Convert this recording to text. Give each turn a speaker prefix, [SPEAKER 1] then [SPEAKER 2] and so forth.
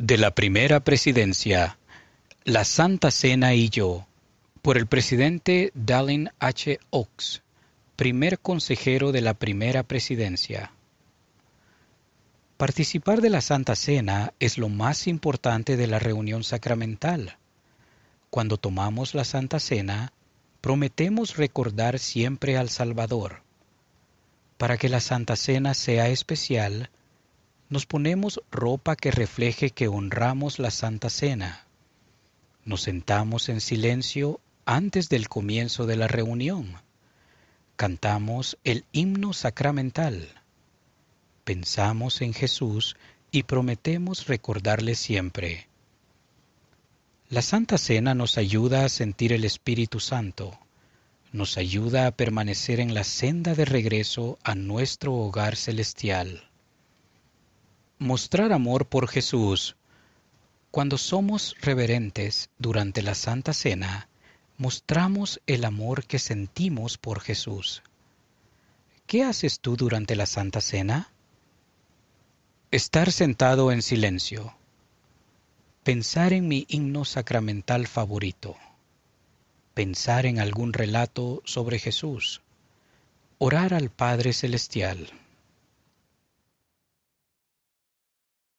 [SPEAKER 1] De la primera presidencia, La Santa Cena y yo, por el presidente Dallin H. Oaks, primer consejero de la primera presidencia. Participar de la Santa Cena es lo más importante de la reunión sacramental. Cuando tomamos la Santa Cena, prometemos recordar siempre al Salvador. Para que la Santa Cena sea especial, nos ponemos ropa que refleje que honramos la Santa Cena. Nos sentamos en silencio antes del comienzo de la reunión. Cantamos el himno sacramental. Pensamos en Jesús y prometemos recordarle siempre. La Santa Cena nos ayuda a sentir el Espíritu Santo, nos ayuda a permanecer en la senda de regreso a nuestro hogar celestial. Mostrar amor por Jesús. Cuando somos reverentes durante la Santa Cena, mostramos el amor que sentimos por Jesús. ¿Qué haces tú durante la Santa Cena? Estar sentado en silencio. Pensar en mi himno sacramental favorito. Pensar en algún relato sobre Jesús. Orar al Padre Celestial.